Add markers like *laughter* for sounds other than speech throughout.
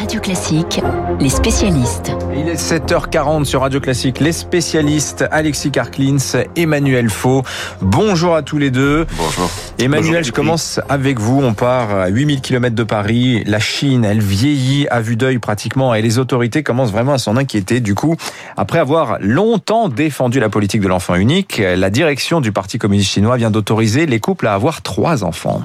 Radio Classique, les spécialistes. Il est 7h40 sur Radio Classique, les spécialistes Alexis Karklins, Emmanuel Faux. Bonjour à tous les deux. Bonjour. Emmanuel, Bonjour, je commence avec vous. On part à 8000 km de Paris. La Chine, elle vieillit à vue d'œil pratiquement et les autorités commencent vraiment à s'en inquiéter. Du coup, après avoir longtemps défendu la politique de l'enfant unique, la direction du Parti communiste chinois vient d'autoriser les couples à avoir trois enfants.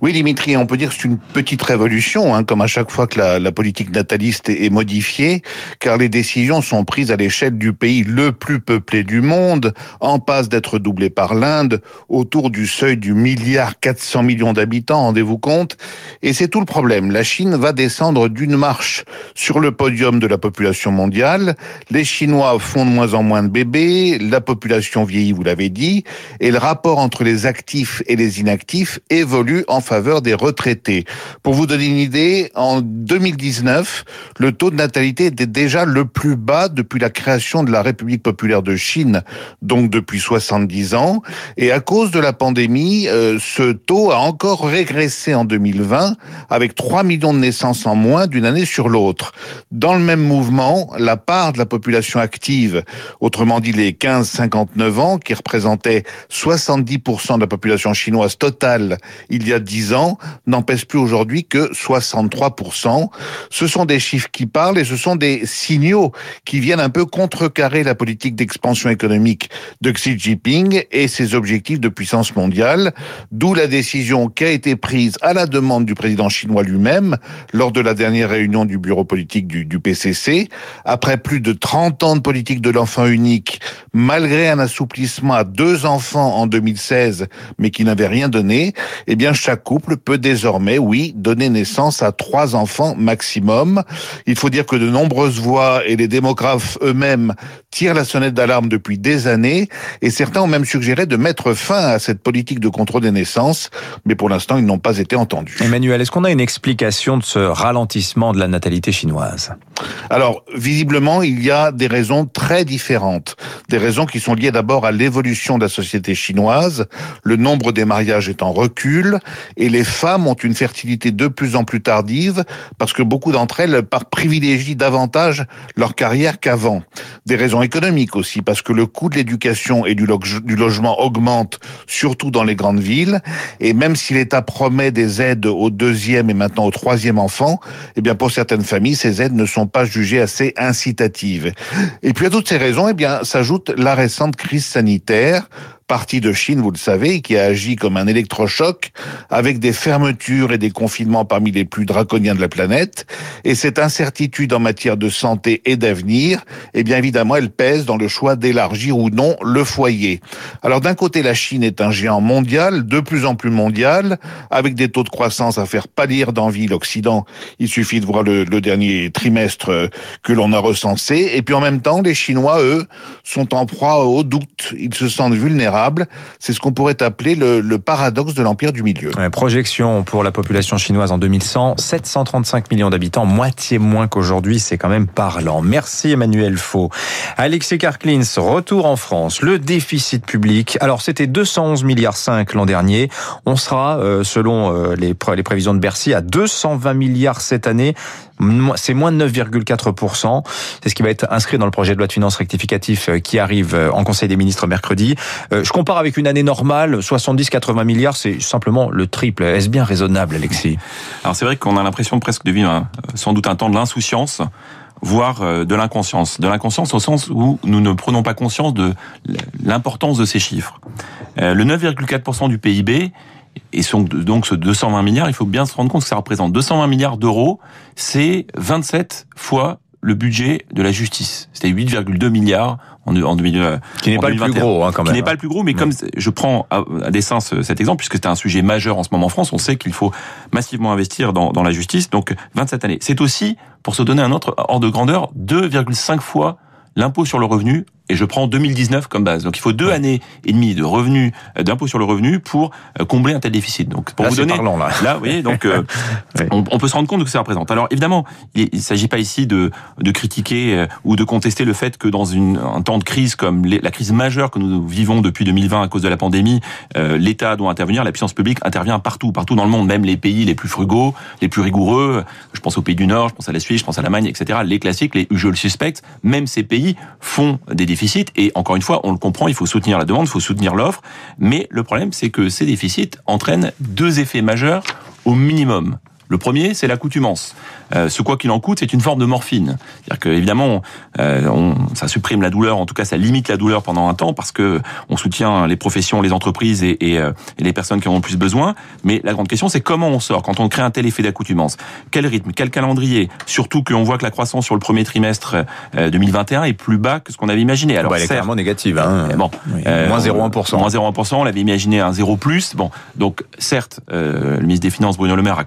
Oui, Dimitri, on peut dire que c'est une petite révolution, hein, comme à chaque fois que la, la, politique nataliste est modifiée, car les décisions sont prises à l'échelle du pays le plus peuplé du monde, en passe d'être doublé par l'Inde, autour du seuil du milliard 400 millions d'habitants, rendez-vous compte? Et c'est tout le problème. La Chine va descendre d'une marche sur le podium de la population mondiale. Les Chinois font de moins en moins de bébés, la population vieillit, vous l'avez dit, et le rapport entre les actifs et les inactifs évolue en faveur des retraités. Pour vous donner une idée, en 2019, le taux de natalité était déjà le plus bas depuis la création de la République populaire de Chine, donc depuis 70 ans. Et à cause de la pandémie, euh, ce taux a encore régressé en 2020, avec 3 millions de naissances en moins d'une année sur l'autre. Dans le même mouvement, la part de la population active, autrement dit les 15-59 ans, qui représentait 70% de la population chinoise totale il y a 10 ans n'en pèse plus aujourd'hui que 63%. Ce sont des chiffres qui parlent et ce sont des signaux qui viennent un peu contrecarrer la politique d'expansion économique de Xi Jinping et ses objectifs de puissance mondiale, d'où la décision qui a été prise à la demande du président chinois lui-même lors de la dernière réunion du bureau politique du, du PCC. Après plus de 30 ans de politique de l'enfant unique, malgré un assouplissement à deux enfants en 2016, mais qui n'avait rien donné, eh bien chaque couple peut désormais, oui, donner naissance à trois enfants maximum. Il faut dire que de nombreuses voix et les démographes eux-mêmes tirent la sonnette d'alarme depuis des années et certains ont même suggéré de mettre fin à cette politique de contrôle des naissances, mais pour l'instant, ils n'ont pas été entendus. Emmanuel, est-ce qu'on a une explication de ce ralentissement de la natalité chinoise? Alors, visiblement, il y a des raisons très différentes. Des raisons qui sont liées d'abord à l'évolution de la société chinoise. Le nombre des mariages est en recul et les femmes ont une fertilité de plus en plus tardive parce que beaucoup d'entre elles privilégient davantage leur carrière qu'avant. Des raisons économiques aussi parce que le coût de l'éducation et du, du logement augmente surtout dans les grandes villes et même si l'État promet des aides au deuxième et maintenant au troisième enfant, eh bien pour certaines familles ces aides ne sont pas jugées assez incitatives. Et puis à toutes ces raisons, eh bien s'ajoute la récente crise sanitaire partie de Chine, vous le savez, qui a agi comme un électrochoc avec des fermetures et des confinements parmi les plus draconiens de la planète. Et cette incertitude en matière de santé et d'avenir, eh bien évidemment, elle pèse dans le choix d'élargir ou non le foyer. Alors d'un côté, la Chine est un géant mondial, de plus en plus mondial, avec des taux de croissance à faire pâlir d'envie l'Occident. Il suffit de voir le, le dernier trimestre que l'on a recensé. Et puis en même temps, les Chinois, eux, sont en proie au doute. Ils se sentent vulnérables c'est ce qu'on pourrait appeler le, paradoxe de l'empire du milieu. Projection pour la population chinoise en 2100, 735 millions d'habitants, moitié moins qu'aujourd'hui, c'est quand même parlant. Merci Emmanuel Faux. Alexis Karklins, retour en France. Le déficit public, alors c'était 211 milliards 5 l'an dernier. On sera, euh, selon euh, les prévisions de Bercy, à 220 milliards cette année c'est moins de 9,4%. C'est ce qui va être inscrit dans le projet de loi de finances rectificatif euh, qui arrive euh, en Conseil des ministres mercredi. Euh, je compare avec une année normale, 70-80 milliards, c'est simplement le triple. Est-ce bien raisonnable, Alexis? Alors c'est vrai qu'on a l'impression presque de vivre sans doute un temps de l'insouciance voire de l'inconscience. De l'inconscience au sens où nous ne prenons pas conscience de l'importance de ces chiffres. Le 9,4% du PIB, et donc ce 220 milliards, il faut bien se rendre compte que ça représente 220 milliards d'euros, c'est 27 fois le budget de la justice. C'était 8,2 milliards en, en 2000. Qui n'est pas 2021. le plus gros, hein, quand même. Qui n'est pas le plus gros, mais comme je prends à, à dessein cet exemple, puisque c'est un sujet majeur en ce moment en France, on sait qu'il faut massivement investir dans, dans la justice. Donc 27 années. C'est aussi, pour se donner un autre ordre de grandeur, 2,5 fois l'impôt sur le revenu et je prends 2019 comme base. Donc il faut deux années et demie de revenus euh, d'impôt sur le revenu pour euh, combler un tel déficit. Donc pour là, vous donner parlant, là. *laughs* là, vous voyez, donc euh, *laughs* Oui. on, on peut se rendre compte de ce que ça représente. Alors évidemment, il ne s'agit pas ici de, de critiquer euh, ou de contester le fait que dans une, un temps de crise comme les- la crise majeure que nous vivons depuis 2020 à cause de la pandémie, euh, l'État doit intervenir, la puissance publique intervient partout, partout dans le monde, même les pays les plus frugaux, les plus rigoureux. Je pense aux pays du Nord, je pense à la Suisse, je pense à l'Allemagne, etc. Les classiques, les usual suspects, même ces pays font des déficits. Et encore une fois, on le comprend, il faut soutenir la demande, il faut soutenir l'offre. Mais le problème, c'est que ces déficits entraînent deux effets majeurs au minimum. Le premier, c'est l'accoutumance. Euh, ce quoi qu'il en coûte, c'est une forme de morphine. C'est-à-dire que évidemment, euh, on, ça supprime la douleur, en tout cas, ça limite la douleur pendant un temps parce que on soutient les professions, les entreprises et, et, euh, et les personnes qui en ont le plus besoin. Mais la grande question, c'est comment on sort quand on crée un tel effet d'accoutumance. Quel rythme, quel calendrier? Surtout qu'on voit que la croissance sur le premier trimestre euh, 2021 est plus bas que ce qu'on avait imaginé. Alors Bah, elle est certes, clairement négative. Hein. eh bon, Oui, euh, moins on- 0,1%. Moins 0,1%, on l'avait imaginé un 0 plus. Bon, donc certes, euh, le ministre des Finances Bruno Le Maire a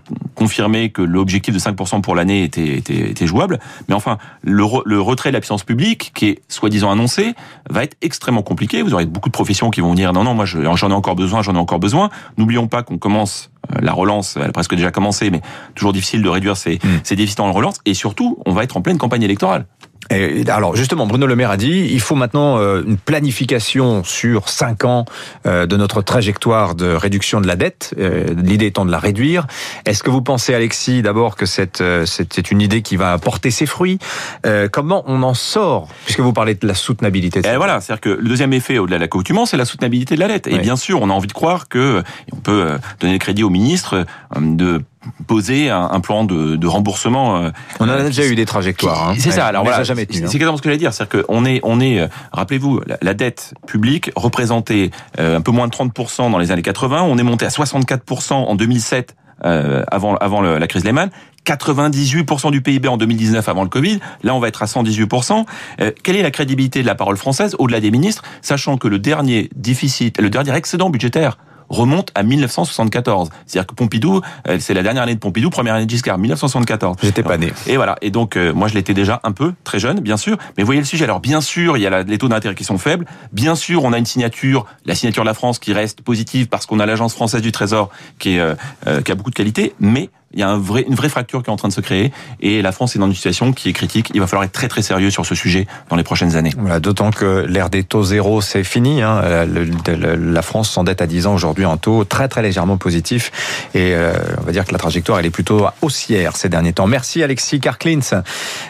que l'objectif de 5% pour l'année était, jouable, mais enfin le, re- le retrait de la puissance publique, qui est soi-disant annoncé, va être extrêmement compliqué. Vous aurez beaucoup de professions qui vont dire non non moi je- j'en ai encore besoin, j'en ai encore besoin. N'oublions pas qu'on commence la relance, elle a presque déjà commencé, mais toujours difficile de réduire ces, Mm. ces déficits en relance. Et surtout, on va être en pleine campagne électorale. Et alors justement, Bruno Le Maire a dit, il faut maintenant euh, une planification sur cinq ans euh, de notre trajectoire de réduction de la dette. euh, L'idée étant de la réduire. Est-ce que vous pensez, Alexis, d'abord que euh, c'est une idée qui va porter ses fruits? Euh, Comment on en sort? Puisque vous parlez de la soutenabilité. de Et voilà, c'est-à-dire que le deuxième effet, au-delà de la coutumance, c'est la soutenabilité de la dette. Et bien sûr, on a envie de croire que on peut euh, donner le crédit au ministre euh, de poser un, un plan de, de remboursement. euh, On en a euh, déjà eu des trajectoires. hein. C'est ça. Alors on voilà, c'est exactement ce que j'allais dire. C'est-à-dire qu'on est, on est, rappelez-vous, la, la dette publique représentait un peu moins de 30% dans les années 80. On est monté à 64% en 2007, euh, avant, avant le- la crise Lehman. 98% du PIB en 2019 avant le Covid. Là, on va être à 118%. Euh, quelle est la crédibilité de la parole française au-delà des ministres, sachant que le dernier déficit, le dernier excédent budgétaire remonte à 1974. C'est-à-dire que Pompidou, euh, c'est la dernière année de Pompidou, première année de Giscard, 1974. J'étais pas né. Et voilà. Et donc, euh, moi, je l'étais déjà un peu, très jeune, bien sûr. Mais voyez le sujet. Alors, bien sûr, il y a la- les taux d'intérêt qui sont faibles. Bien sûr, on a une signature, la signature de la France, qui reste positive parce qu'on a l'agence française du Trésor qui, est, euh, euh, qui a beaucoup de qualité. Mais il y a un vrai, une vraie fracture qui est en train de se créer. Et la France est dans une situation qui est critique. Il va falloir être très, très sérieux sur ce sujet dans les prochaines années. Voilà, d'autant que l'ère des taux zéro, c'est fini. Hein. Euh, la France s'endette à 10 ans aujourd'hui en taux très très légèrement positif. Et euh, on va dire que la trajectoire, elle est plutôt haussière ces derniers temps. Merci Alexis Karklins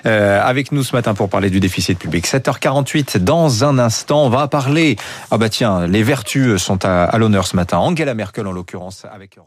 euh, avec nous ce matin pour parler du déficit public. 7h48, dans un instant, on va parler... Ah bah tiens, les vertus sont à, l'honneur ce matin. Angela Merkel en l'occurrence avec.